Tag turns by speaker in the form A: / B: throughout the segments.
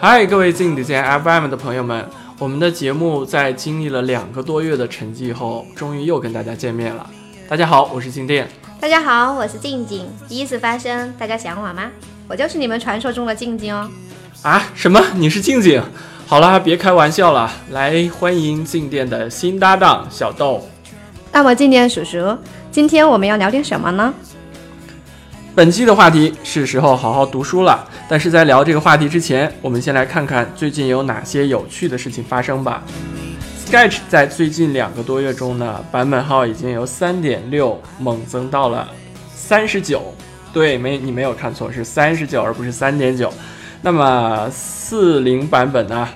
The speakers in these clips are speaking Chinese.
A: 嗨，各位静点 FM 的朋友们，我们的节目在经历了两个多月的沉寂后，终于又跟大家见面了。大家好，我是静电。
B: 大家好，我是静静。第一次发声，大家想我吗？我就是你们传说中的静静哦。
A: 啊？什么？你是静静？好了，别开玩笑了。来，欢迎静电的新搭档小豆。
B: 那么，静电叔叔，今天我们要聊点什么呢？
A: 本期的话题是时候好好读书了。但是在聊这个话题之前，我们先来看看最近有哪些有趣的事情发生吧。Sketch 在最近两个多月中呢，版本号已经由三点六猛增到了三十九。对，没你没有看错，是三十九而不是三点九。那么四零版本呢？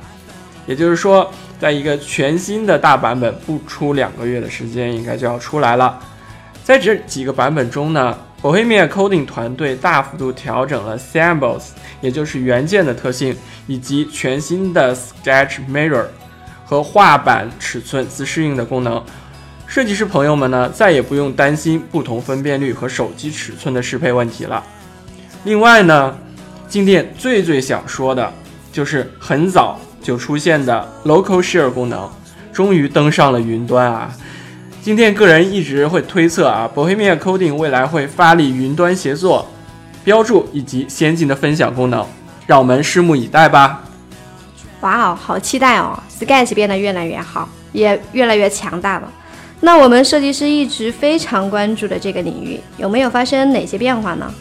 A: 也就是说，在一个全新的大版本不出两个月的时间，应该就要出来了。在这几个版本中呢？Bohemia Coding 团队大幅度调整了 Symbols，也就是元件的特性，以及全新的 Sketch Mirror 和画板尺寸自适应的功能。设计师朋友们呢，再也不用担心不同分辨率和手机尺寸的适配问题了。另外呢，静电最最想说的就是很早就出现的 Local Share 功能，终于登上了云端啊！今天个人一直会推测啊，Bohemia Coding 未来会发力云端协作、标注以及先进的分享功能，让我们拭目以待吧。
B: 哇哦，好期待哦！Sketch 变得越来越好，也越来越强大了。那我们设计师一直非常关注的这个领域，有没有发生哪些变化呢？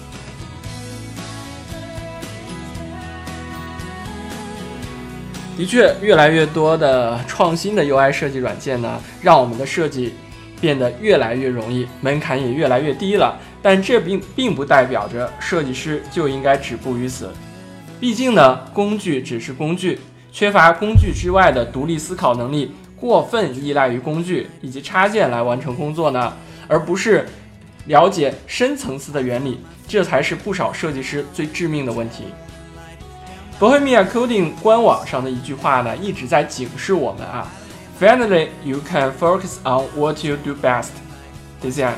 A: 的确，越来越多的创新的 UI 设计软件呢，让我们的设计。变得越来越容易，门槛也越来越低了。但这并并不代表着设计师就应该止步于此。毕竟呢，工具只是工具，缺乏工具之外的独立思考能力，过分依赖于工具以及插件来完成工作呢，而不是了解深层次的原理，这才是不少设计师最致命的问题。Bohemia Coding 官网上的一句话呢，一直在警示我们啊。Finally, you can focus on what you do best. Design，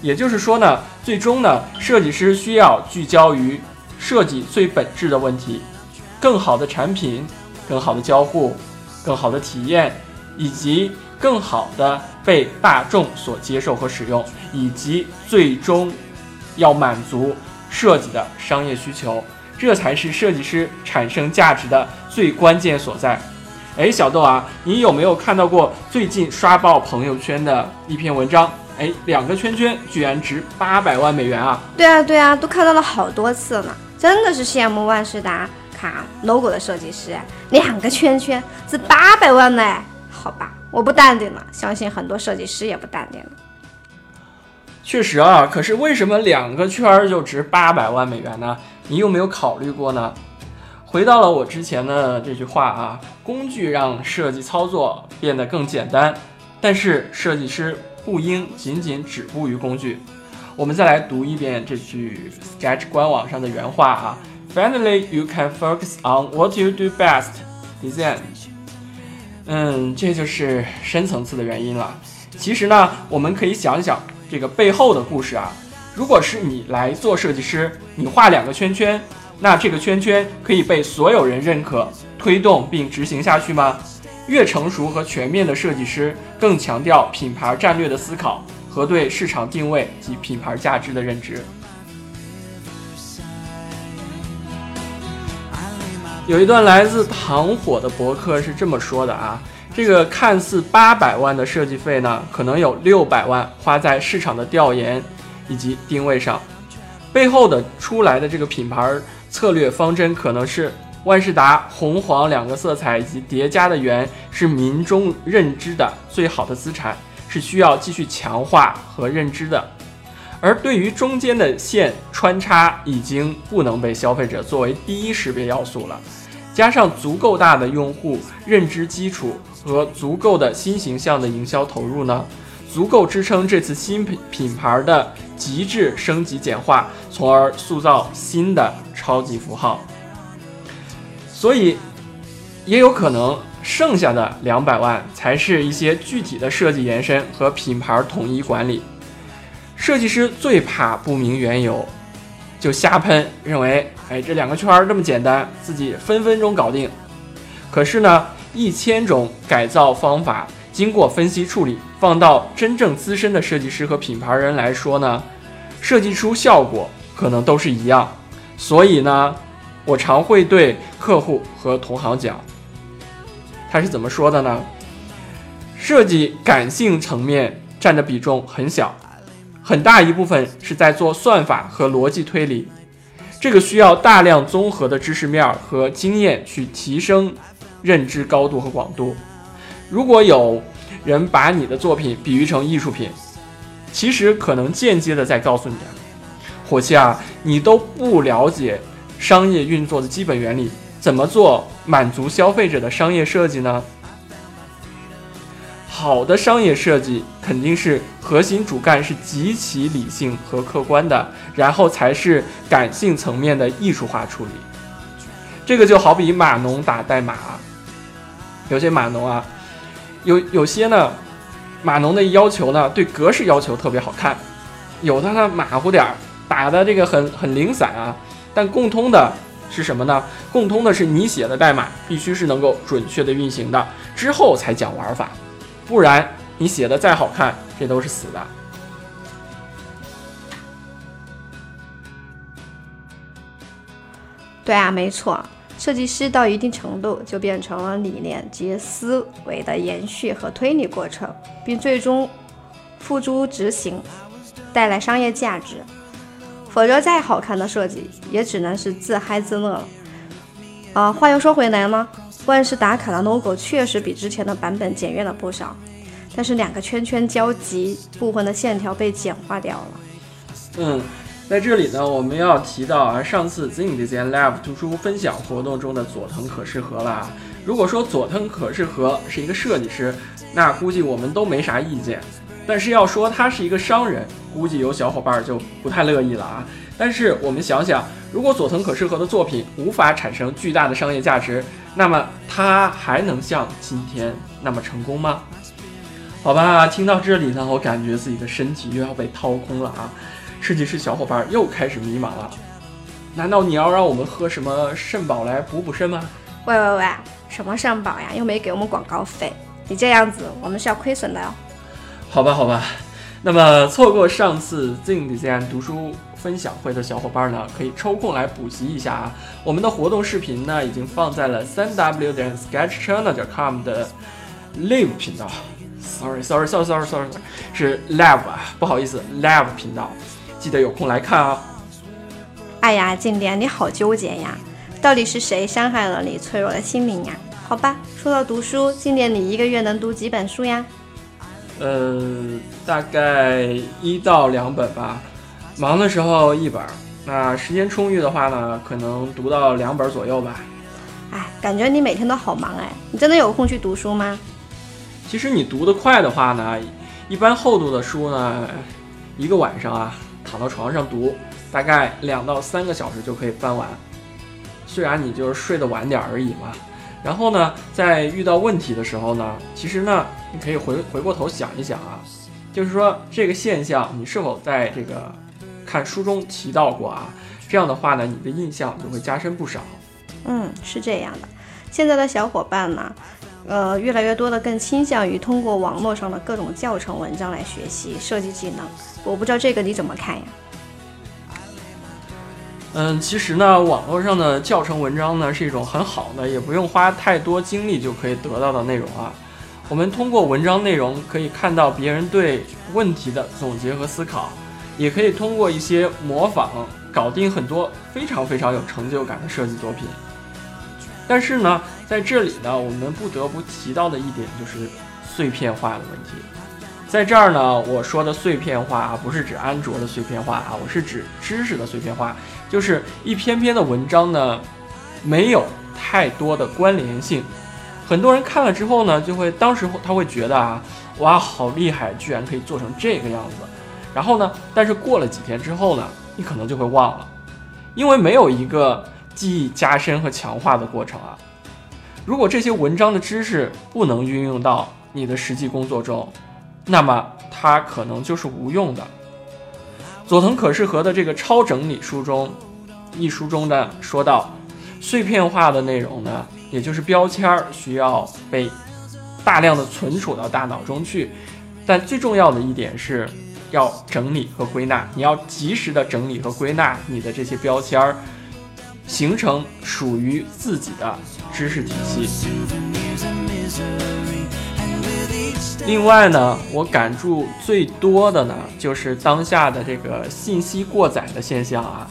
A: 也就是说呢，最终呢，设计师需要聚焦于设计最本质的问题，更好的产品，更好的交互，更好的体验，以及更好的被大众所接受和使用，以及最终要满足设计的商业需求，这才是设计师产生价值的最关键所在。哎，小豆啊，你有没有看到过最近刷爆朋友圈的一篇文章？哎，两个圈圈居然值八百万美元啊！
B: 对啊，对啊，都看到了好多次了，真的是羡慕万事达卡 logo 的设计师，两个圈圈值八百万呢？好吧，我不淡定了，相信很多设计师也不淡定了。
A: 确实啊，可是为什么两个圈儿就值八百万美元呢？你有没有考虑过呢？回到了我之前的这句话啊，工具让设计操作变得更简单，但是设计师不应仅仅止步于工具。我们再来读一遍这句 Sketch 官网上的原话啊：Finally, you can focus on what you do best. Design。嗯，这就是深层次的原因了。其实呢，我们可以想一想这个背后的故事啊。如果是你来做设计师，你画两个圈圈。那这个圈圈可以被所有人认可、推动并执行下去吗？越成熟和全面的设计师更强调品牌战略的思考和对市场定位及品牌价值的认知。有一段来自糖火的博客是这么说的啊：这个看似八百万的设计费呢，可能有六百万花在市场的调研以及定位上，背后的出来的这个品牌。策略方针可能是万事达红黄两个色彩以及叠加的圆是民众认知的最好的资产，是需要继续强化和认知的。而对于中间的线穿插，已经不能被消费者作为第一识别要素了。加上足够大的用户认知基础和足够的新形象的营销投入呢，足够支撑这次新品品牌的极致升级简化，从而塑造新的。超级符号，所以也有可能剩下的两百万才是一些具体的设计延伸和品牌统一管理。设计师最怕不明缘由，就瞎喷，认为哎这两个圈儿这么简单，自己分分钟搞定。可是呢，一千种改造方法经过分析处理，放到真正资深的设计师和品牌人来说呢，设计出效果可能都是一样。所以呢，我常会对客户和同行讲，他是怎么说的呢？设计感性层面占的比重很小，很大一部分是在做算法和逻辑推理，这个需要大量综合的知识面和经验去提升认知高度和广度。如果有人把你的作品比喻成艺术品，其实可能间接的在告诉你啊，伙计啊，你都不了解商业运作的基本原理，怎么做满足消费者的商业设计呢？好的商业设计肯定是核心主干是极其理性和客观的，然后才是感性层面的艺术化处理。这个就好比码农打代码，有些码农啊，有有些呢，码农的要求呢，对格式要求特别好看，有的呢马虎点儿，打的这个很很零散啊。但共通的是什么呢？共通的是你写的代码必须是能够准确的运行的，之后才讲玩法。不然你写的再好看，这都是死的。
B: 对啊，没错，设计师到一定程度就变成了理念及思维的延续和推理过程，并最终付诸执行，带来商业价值。否则，再好看的设计也只能是自嗨自乐了。啊，话又说回来呢。万事达卡的 logo 确实比之前的版本简约了不少，但是两个圈圈交集部分的线条被简化掉了。
A: 嗯，在这里呢，我们要提到啊，上次 Zing Design Lab 图书分享活动中的佐藤可士和了。如果说佐藤可士和是一个设计师，那估计我们都没啥意见。但是要说他是一个商人，估计有小伙伴就不太乐意了啊。但是我们想想，如果佐藤可士和的作品无法产生巨大的商业价值，那么他还能像今天那么成功吗？好吧，听到这里呢，我感觉自己的身体又要被掏空了啊！设计师小伙伴又开始迷茫了。难道你要让我们喝什么肾宝来补补肾吗？
B: 喂喂喂，什么肾宝呀？又没给我们广告费，你这样子我们是要亏损的哦。
A: 好吧，好吧，那么错过上次 Zing Design 读书分享会的小伙伴呢，可以抽空来补习一下啊。我们的活动视频呢，已经放在了三 w 点 sketchchina 点 com 的 live 频道。Sorry，Sorry，Sorry，Sorry，Sorry，是 live 啊，不好意思，live 频道，记得有空来看啊。
B: 哎呀，静莲，你好纠结呀，到底是谁伤害了你脆弱的心灵呀？好吧，说到读书，静莲，你一个月能读几本书呀？
A: 呃，大概一到两本吧，忙的时候一本，那时间充裕的话呢，可能读到两本左右吧。
B: 哎，感觉你每天都好忙哎，你真的有空去读书吗？
A: 其实你读得快的话呢，一般厚度的书呢，一个晚上啊，躺到床上读，大概两到三个小时就可以翻完。虽然你就是睡得晚点而已嘛。然后呢，在遇到问题的时候呢，其实呢，你可以回回过头想一想啊，就是说这个现象你是否在这个看书中提到过啊？这样的话呢，你的印象就会加深不少。
B: 嗯，是这样的。现在的小伙伴呢，呃，越来越多的更倾向于通过网络上的各种教程文章来学习设计技能。我不知道这个你怎么看呀？
A: 嗯，其实呢，网络上的教程文章呢是一种很好的，也不用花太多精力就可以得到的内容啊。我们通过文章内容可以看到别人对问题的总结和思考，也可以通过一些模仿搞定很多非常非常有成就感的设计作品。但是呢，在这里呢，我们不得不提到的一点就是碎片化的问题。在这儿呢，我说的碎片化啊，不是指安卓的碎片化啊，我是指知识的碎片化。就是一篇篇的文章呢，没有太多的关联性，很多人看了之后呢，就会当时他会觉得啊，哇，好厉害，居然可以做成这个样子。然后呢，但是过了几天之后呢，你可能就会忘了，因为没有一个记忆加深和强化的过程啊。如果这些文章的知识不能运用到你的实际工作中，那么它可能就是无用的。佐藤可士和的这个超整理书中，一书中呢说到，碎片化的内容呢，也就是标签儿，需要被大量的存储到大脑中去。但最重要的一点是，要整理和归纳，你要及时的整理和归纳你的这些标签儿，形成属于自己的知识体系。另外呢，我感触最多的呢，就是当下的这个信息过载的现象啊。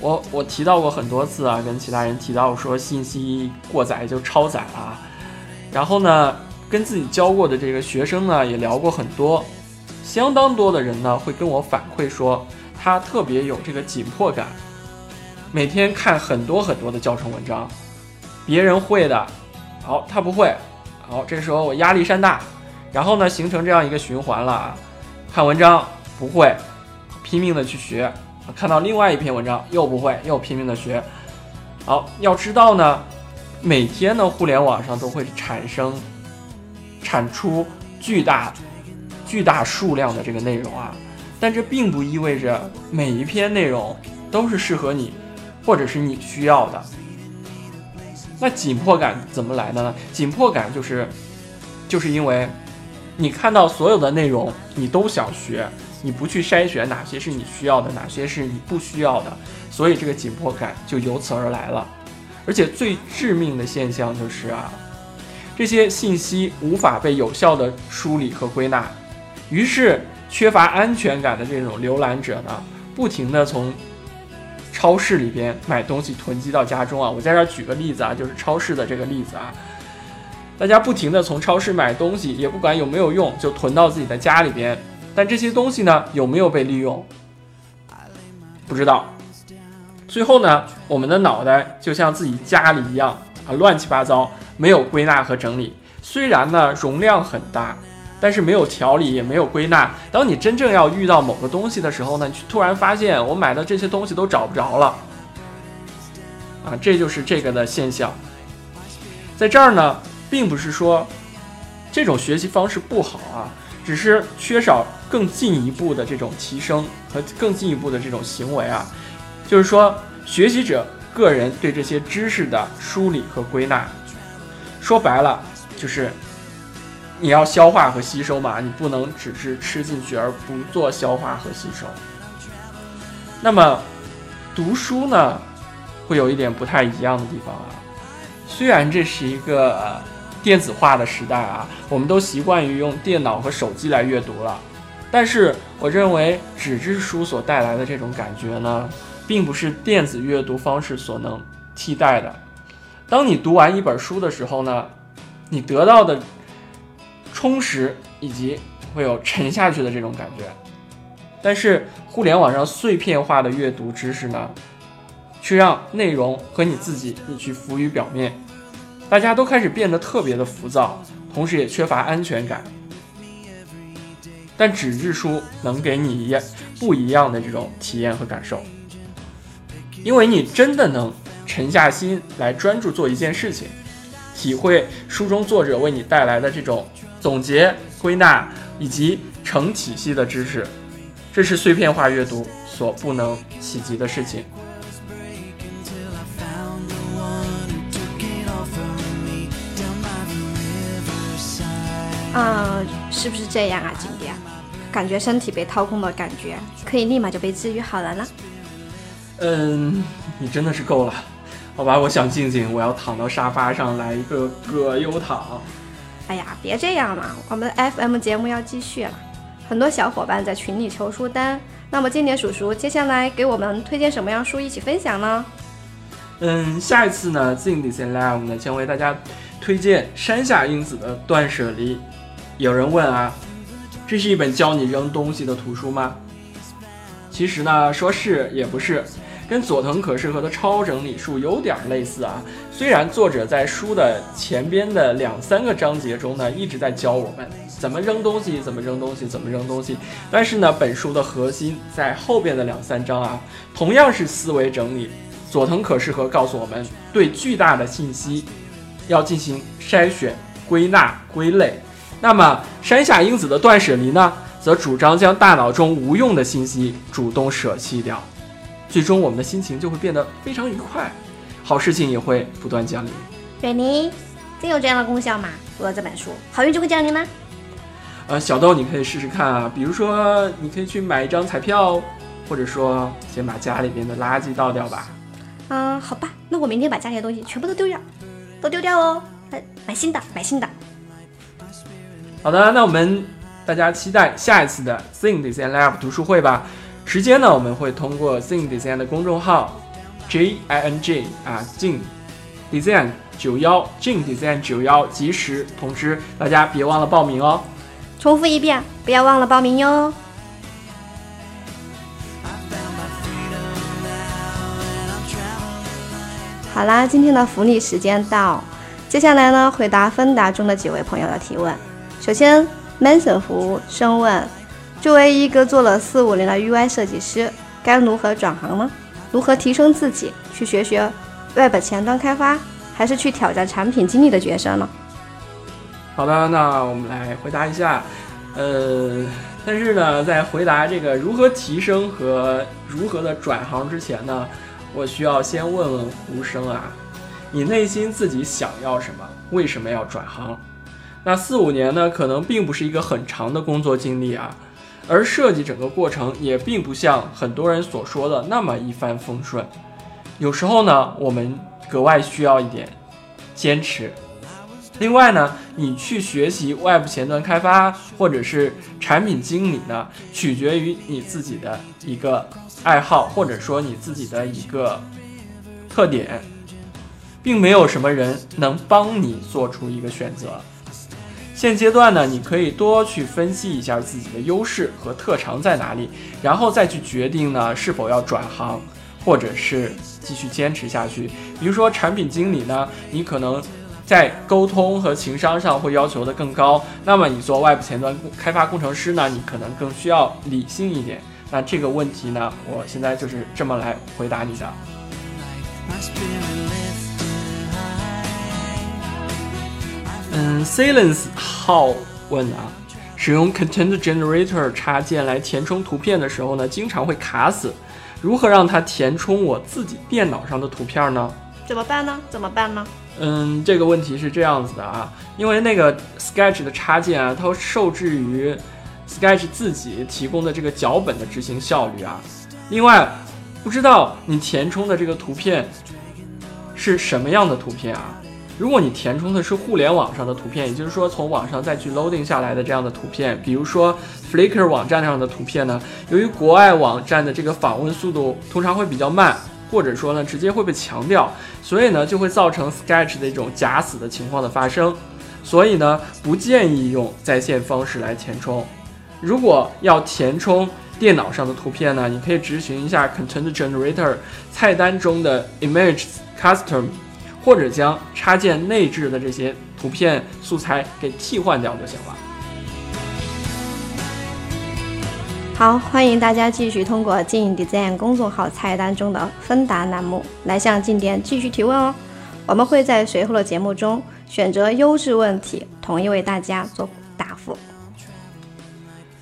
A: 我我提到过很多次啊，跟其他人提到说信息过载就超载了。啊然后呢，跟自己教过的这个学生呢，也聊过很多，相当多的人呢会跟我反馈说，他特别有这个紧迫感，每天看很多很多的教程文章，别人会的，好他不会，好这时候我压力山大。然后呢，形成这样一个循环了啊，看文章不会，拼命的去学，看到另外一篇文章又不会，又拼命的学。好，要知道呢，每天呢，互联网上都会产生、产出巨大、巨大数量的这个内容啊，但这并不意味着每一篇内容都是适合你，或者是你需要的。那紧迫感怎么来的呢？紧迫感就是，就是因为。你看到所有的内容，你都想学，你不去筛选哪些是你需要的，哪些是你不需要的，所以这个紧迫感就由此而来了。而且最致命的现象就是啊，这些信息无法被有效的梳理和归纳，于是缺乏安全感的这种浏览者呢，不停的从超市里边买东西囤积到家中啊。我在这举个例子啊，就是超市的这个例子啊。大家不停的从超市买东西，也不管有没有用，就囤到自己的家里边。但这些东西呢，有没有被利用？不知道。最后呢，我们的脑袋就像自己家里一样啊，乱七八糟，没有归纳和整理。虽然呢容量很大，但是没有条理，也没有归纳。当你真正要遇到某个东西的时候呢，你突然发现我买的这些东西都找不着了。啊，这就是这个的现象。在这儿呢。并不是说这种学习方式不好啊，只是缺少更进一步的这种提升和更进一步的这种行为啊。就是说，学习者个人对这些知识的梳理和归纳，说白了就是你要消化和吸收嘛，你不能只是吃进去而不做消化和吸收。那么读书呢，会有一点不太一样的地方啊。虽然这是一个。电子化的时代啊，我们都习惯于用电脑和手机来阅读了。但是，我认为纸质书所带来的这种感觉呢，并不是电子阅读方式所能替代的。当你读完一本书的时候呢，你得到的充实以及会有沉下去的这种感觉。但是，互联网上碎片化的阅读知识呢，却让内容和你自己你去浮于表面。大家都开始变得特别的浮躁，同时也缺乏安全感。但纸质书能给你一样不一样的这种体验和感受，因为你真的能沉下心来专注做一件事情，体会书中作者为你带来的这种总结、归纳以及成体系的知识，这是碎片化阅读所不能企及的事情。
B: 嗯，是不是这样啊，景蝶？感觉身体被掏空的感觉，可以立马就被治愈好了呢？
A: 嗯，你真的是够了，好吧，我想静静，我要躺到沙发上来一个葛优躺。
B: 哎呀，别这样嘛，我们的 FM 节目要继续了，很多小伙伴在群里求书单，那么今年叔叔接下来给我们推荐什么样书一起分享呢？
A: 嗯，下一次呢，静 i n Live 呢将为大家推荐山下英子的《断舍离》。有人问啊，这是一本教你扔东西的图书吗？其实呢，说是也不是，跟佐藤可士和的超整理术有点类似啊。虽然作者在书的前边的两三个章节中呢，一直在教我们怎么扔东西，怎么扔东西，怎么扔东西，但是呢，本书的核心在后边的两三章啊，同样是思维整理。佐藤可士和告诉我们，对巨大的信息要进行筛选、归纳、归类。那么山下英子的断舍离呢，则主张将大脑中无用的信息主动舍弃掉，最终我们的心情就会变得非常愉快，好事情也会不断降临。
B: 瑞妮，真有这样的功效吗？读了这本书，好运就会降临吗？
A: 呃，小豆，你可以试试看啊，比如说，你可以去买一张彩票，或者说，先把家里边的垃圾倒掉吧。
B: 嗯，好吧，那我明天把家里的东西全部都丢掉，都丢掉哦，买买新的，买新的。
A: 好的，那我们大家期待下一次的 Sing Design Lab 读书会吧。时间呢，我们会通过 Zing Design 的公众号 J I N G 啊，Jing Design 九幺 Jing Design 九幺及时通知大家，别忘了报名哦。
B: 重复一遍，不要忘了报名哟。好啦，今天的福利时间到，接下来呢，回答芬达中的几位朋友的提问。首先，Manson 服务生问：作为一个做了四五年的 UI 设计师，该如何转行呢？如何提升自己？去学学 Web 前端开发，还是去挑战产品经理的角色呢？
A: 好的，那我们来回答一下，呃，但是呢，在回答这个如何提升和如何的转行之前呢，我需要先问问胡生啊，你内心自己想要什么？为什么要转行？那四五年呢，可能并不是一个很长的工作经历啊，而设计整个过程也并不像很多人所说的那么一帆风顺，有时候呢，我们格外需要一点坚持。另外呢，你去学习 Web 前端开发或者是产品经理呢，取决于你自己的一个爱好或者说你自己的一个特点，并没有什么人能帮你做出一个选择。现阶段呢，你可以多去分析一下自己的优势和特长在哪里，然后再去决定呢是否要转行，或者是继续坚持下去。比如说产品经理呢，你可能。在沟通和情商上会要求的更高，那么你做外部前端开发工程师呢？你可能更需要理性一点。那这个问题呢，我现在就是这么来回答你的。嗯，Silence 号问啊，使用 Content Generator 插件来填充图片的时候呢，经常会卡死，如何让它填充我自己电脑上的图片呢？
B: 怎么办呢？怎么办呢？
A: 嗯，这个问题是这样子的啊，因为那个 Sketch 的插件啊，它受制于 Sketch 自己提供的这个脚本的执行效率啊。另外，不知道你填充的这个图片是什么样的图片啊？如果你填充的是互联网上的图片，也就是说从网上再去 loading 下来的这样的图片，比如说 Flickr 网站上的图片呢，由于国外网站的这个访问速度通常会比较慢。或者说呢，直接会被强调，所以呢，就会造成 Sketch 的一种假死的情况的发生，所以呢，不建议用在线方式来填充。如果要填充电脑上的图片呢，你可以执行一下 Content Generator 菜单中的 Image Custom，或者将插件内置的这些图片素材给替换掉就行了。
B: 好，欢迎大家继续通过静 Design 公众号菜单中的芬达栏目来向进店继续提问哦。我们会在随后的节目中选择优质问题，统一为大家做答复。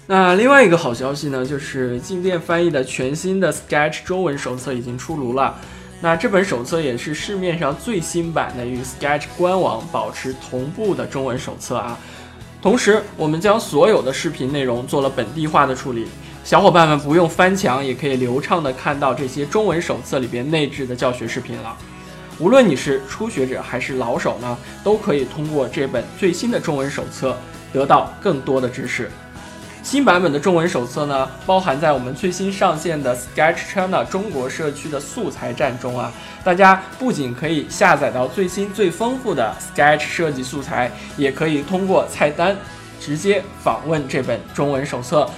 A: 那另外一个好消息呢，就是进店翻译的全新的 Sketch 中文手册已经出炉了。那这本手册也是市面上最新版的与 Sketch 官网保持同步的中文手册啊。同时，我们将所有的视频内容做了本地化的处理，小伙伴们不用翻墙，也可以流畅的看到这些中文手册里边内置的教学视频了。无论你是初学者还是老手呢，都可以通过这本最新的中文手册得到更多的知识。新版本的中文手册呢，包含在我们最新上线的 Sketch China 中国社区的素材站中啊。大家不仅可以下载到最新最丰富的 Sketch 设计素材，也可以通过菜单直接访问这本中文手册。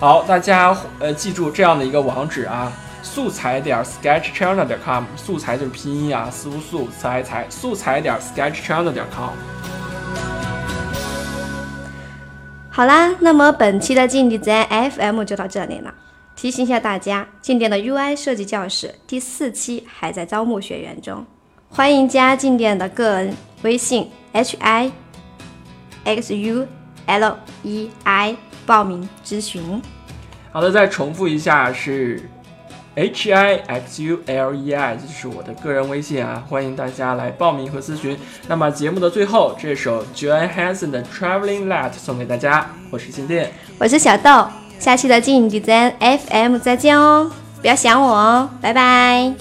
A: 好，大家呃记住这样的一个网址啊，素材点 sketchchina 点 com，素材就是拼音啊，素素材材，素材点 sketchchina 点 com。
B: 好啦，那么本期的静地在 FM 就到这里了。提醒一下大家，静电的 UI 设计教室第四期还在招募学员中，欢迎加静电的个人微信 h i x u l e i 报名咨询。
A: 好的，再重复一下是 H I X U L E I，这是我的个人微信啊，欢迎大家来报名和咨询。那么节目的最后，这首 Joan Hanson 的 Traveling Light 送给大家，我是金店，
B: 我是小豆，下期的静 Design FM 再见哦，不要想我哦，拜拜。